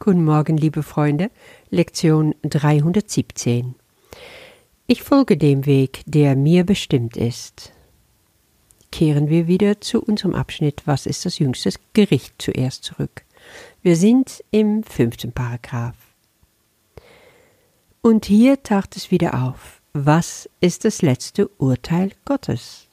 Guten Morgen, liebe Freunde, Lektion 317. Ich folge dem Weg, der mir bestimmt ist. Kehren wir wieder zu unserem Abschnitt Was ist das jüngste Gericht zuerst zurück. Wir sind im fünften Paragraph. Und hier taucht es wieder auf. Was ist das letzte Urteil Gottes?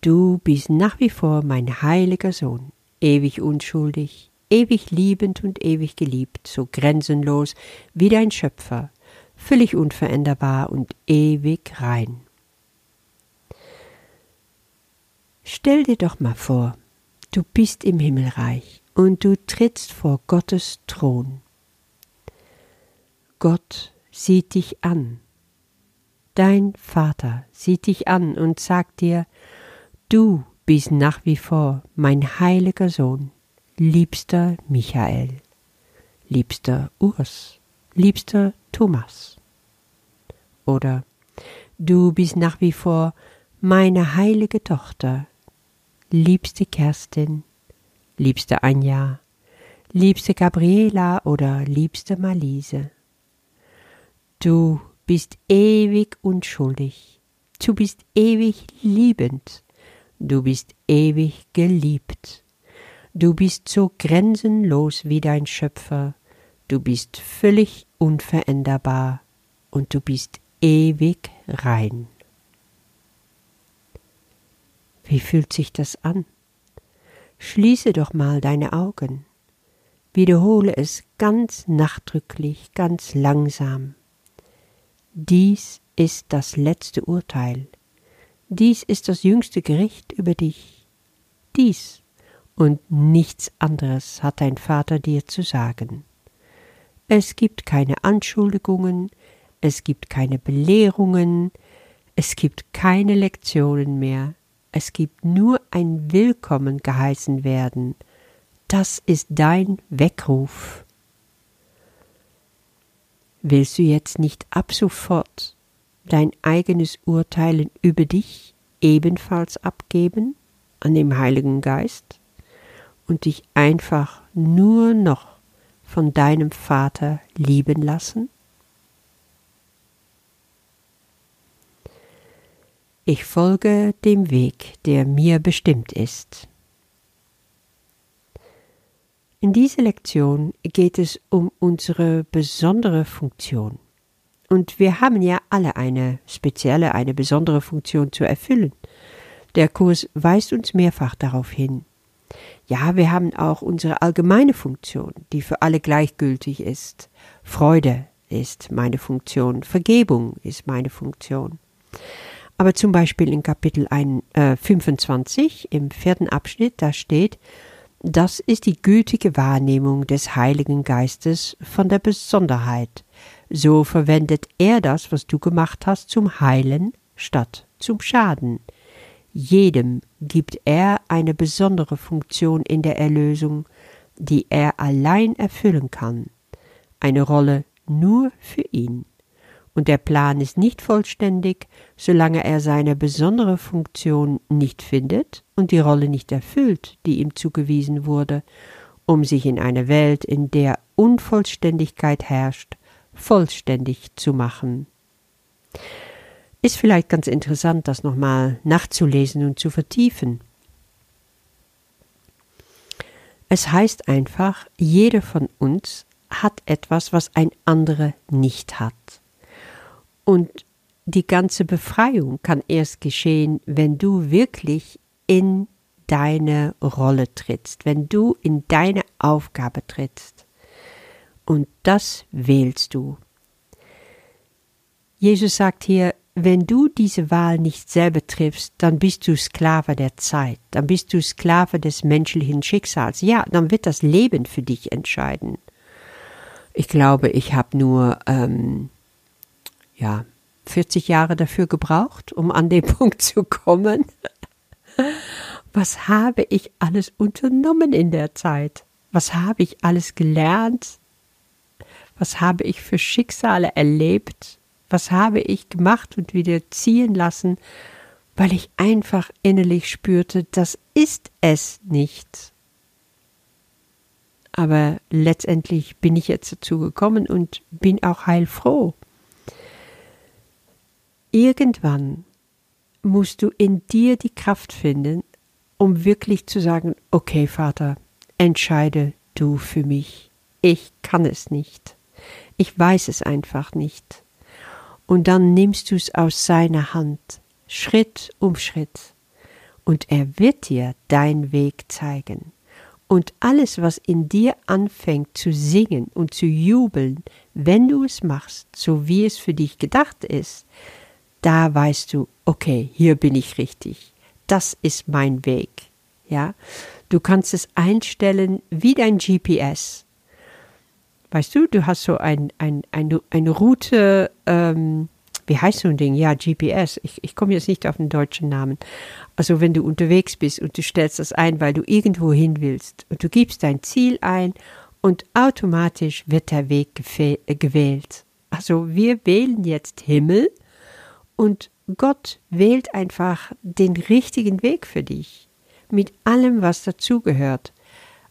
Du bist nach wie vor mein heiliger Sohn, ewig unschuldig, ewig liebend und ewig geliebt, so grenzenlos wie dein Schöpfer, völlig unveränderbar und ewig rein. Stell dir doch mal vor, du bist im Himmelreich und du trittst vor Gottes Thron. Gott sieht dich an. Dein Vater sieht dich an und sagt dir, du bist nach wie vor mein heiliger Sohn, liebster Michael, liebster Urs, liebster Thomas. Oder du bist nach wie vor meine heilige Tochter, liebste Kerstin, liebste Anja, liebste Gabriela oder liebste Malise. Du bist ewig unschuldig, du bist ewig liebend, du bist ewig geliebt. Du bist so grenzenlos wie dein Schöpfer, du bist völlig unveränderbar und du bist ewig rein. Wie fühlt sich das an? Schließe doch mal deine Augen, wiederhole es ganz nachdrücklich, ganz langsam. Dies ist das letzte Urteil, dies ist das jüngste Gericht über dich, dies und nichts anderes hat dein Vater dir zu sagen. Es gibt keine Anschuldigungen, es gibt keine Belehrungen, es gibt keine Lektionen mehr, es gibt nur ein Willkommen geheißen werden. Das ist dein Weckruf. Willst du jetzt nicht ab sofort dein eigenes Urteilen über dich ebenfalls abgeben an dem Heiligen Geist? Und dich einfach nur noch von deinem Vater lieben lassen? Ich folge dem Weg, der mir bestimmt ist. In dieser Lektion geht es um unsere besondere Funktion. Und wir haben ja alle eine spezielle, eine besondere Funktion zu erfüllen. Der Kurs weist uns mehrfach darauf hin. Ja, wir haben auch unsere allgemeine Funktion, die für alle gleichgültig ist. Freude ist meine Funktion, Vergebung ist meine Funktion. Aber zum Beispiel in Kapitel 1, äh, 25 im vierten Abschnitt, da steht, das ist die gültige Wahrnehmung des Heiligen Geistes von der Besonderheit. So verwendet er das, was du gemacht hast, zum Heilen statt zum Schaden. Jedem gibt er eine besondere Funktion in der Erlösung, die er allein erfüllen kann, eine Rolle nur für ihn. Und der Plan ist nicht vollständig, solange er seine besondere Funktion nicht findet und die Rolle nicht erfüllt, die ihm zugewiesen wurde, um sich in einer Welt, in der Unvollständigkeit herrscht, vollständig zu machen. Ist vielleicht ganz interessant, das nochmal nachzulesen und zu vertiefen. Es heißt einfach, jeder von uns hat etwas, was ein anderer nicht hat. Und die ganze Befreiung kann erst geschehen, wenn du wirklich in deine Rolle trittst, wenn du in deine Aufgabe trittst. Und das wählst du. Jesus sagt hier, wenn du diese Wahl nicht selber triffst, dann bist du Sklave der Zeit, dann bist du Sklave des menschlichen Schicksals. Ja, dann wird das Leben für dich entscheiden. Ich glaube, ich habe nur ähm, ja 40 Jahre dafür gebraucht, um an den Punkt zu kommen. Was habe ich alles unternommen in der Zeit? Was habe ich alles gelernt? Was habe ich für Schicksale erlebt? Was habe ich gemacht und wieder ziehen lassen, weil ich einfach innerlich spürte, das ist es nicht. Aber letztendlich bin ich jetzt dazu gekommen und bin auch heilfroh. Irgendwann musst du in dir die Kraft finden, um wirklich zu sagen, okay Vater, entscheide du für mich. Ich kann es nicht. Ich weiß es einfach nicht. Und dann nimmst du es aus seiner Hand, Schritt um Schritt, und er wird dir deinen Weg zeigen. Und alles, was in dir anfängt zu singen und zu jubeln, wenn du es machst, so wie es für dich gedacht ist, da weißt du, okay, hier bin ich richtig. Das ist mein Weg. Ja, du kannst es einstellen wie dein GPS. Weißt du, du hast so ein, ein, ein, eine Route, ähm, wie heißt so ein Ding? Ja, GPS. Ich, ich komme jetzt nicht auf den deutschen Namen. Also wenn du unterwegs bist und du stellst das ein, weil du irgendwo hin willst und du gibst dein Ziel ein und automatisch wird der Weg gewählt. Also wir wählen jetzt Himmel und Gott wählt einfach den richtigen Weg für dich, mit allem, was dazugehört.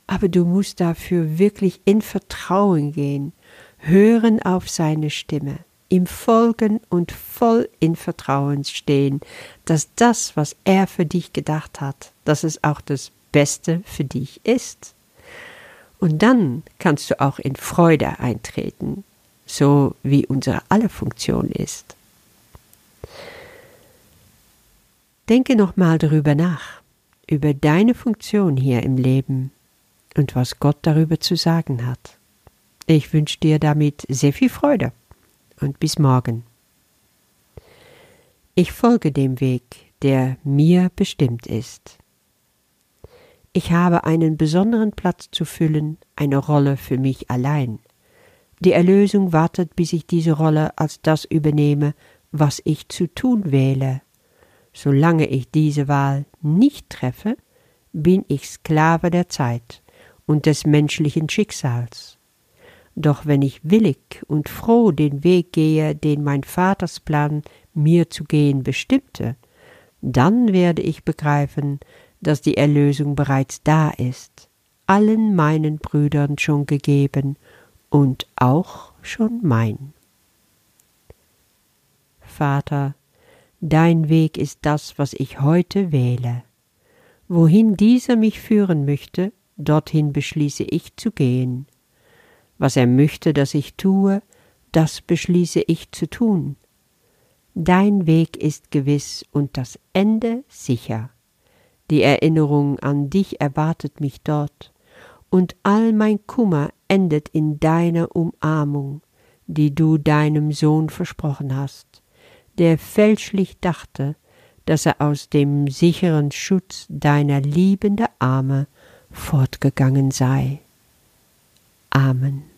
Aber du musst dafür wirklich in Vertrauen gehen, hören auf seine Stimme, ihm folgen und voll in Vertrauen stehen, dass das, was er für dich gedacht hat, dass es auch das Beste für dich ist. Und dann kannst du auch in Freude eintreten, so wie unsere alle Funktion ist. Denke nochmal darüber nach, über deine Funktion hier im Leben und was Gott darüber zu sagen hat. Ich wünsche dir damit sehr viel Freude und bis morgen. Ich folge dem Weg, der mir bestimmt ist. Ich habe einen besonderen Platz zu füllen, eine Rolle für mich allein. Die Erlösung wartet, bis ich diese Rolle als das übernehme, was ich zu tun wähle Solange ich diese Wahl nicht treffe, bin ich Sklave der Zeit und des menschlichen Schicksals. Doch wenn ich willig und froh den Weg gehe, den mein Vaters Plan mir zu gehen bestimmte, dann werde ich begreifen, dass die Erlösung bereits da ist, allen meinen Brüdern schon gegeben und auch schon mein. Vater, Dein Weg ist das, was ich heute wähle. Wohin dieser mich führen möchte, dorthin beschließe ich zu gehen. Was er möchte, dass ich tue, das beschließe ich zu tun. Dein Weg ist gewiss und das Ende sicher. Die Erinnerung an dich erwartet mich dort, und all mein Kummer endet in deiner Umarmung, die du deinem Sohn versprochen hast der fälschlich dachte, dass er aus dem sicheren Schutz deiner liebenden Arme fortgegangen sei. Amen.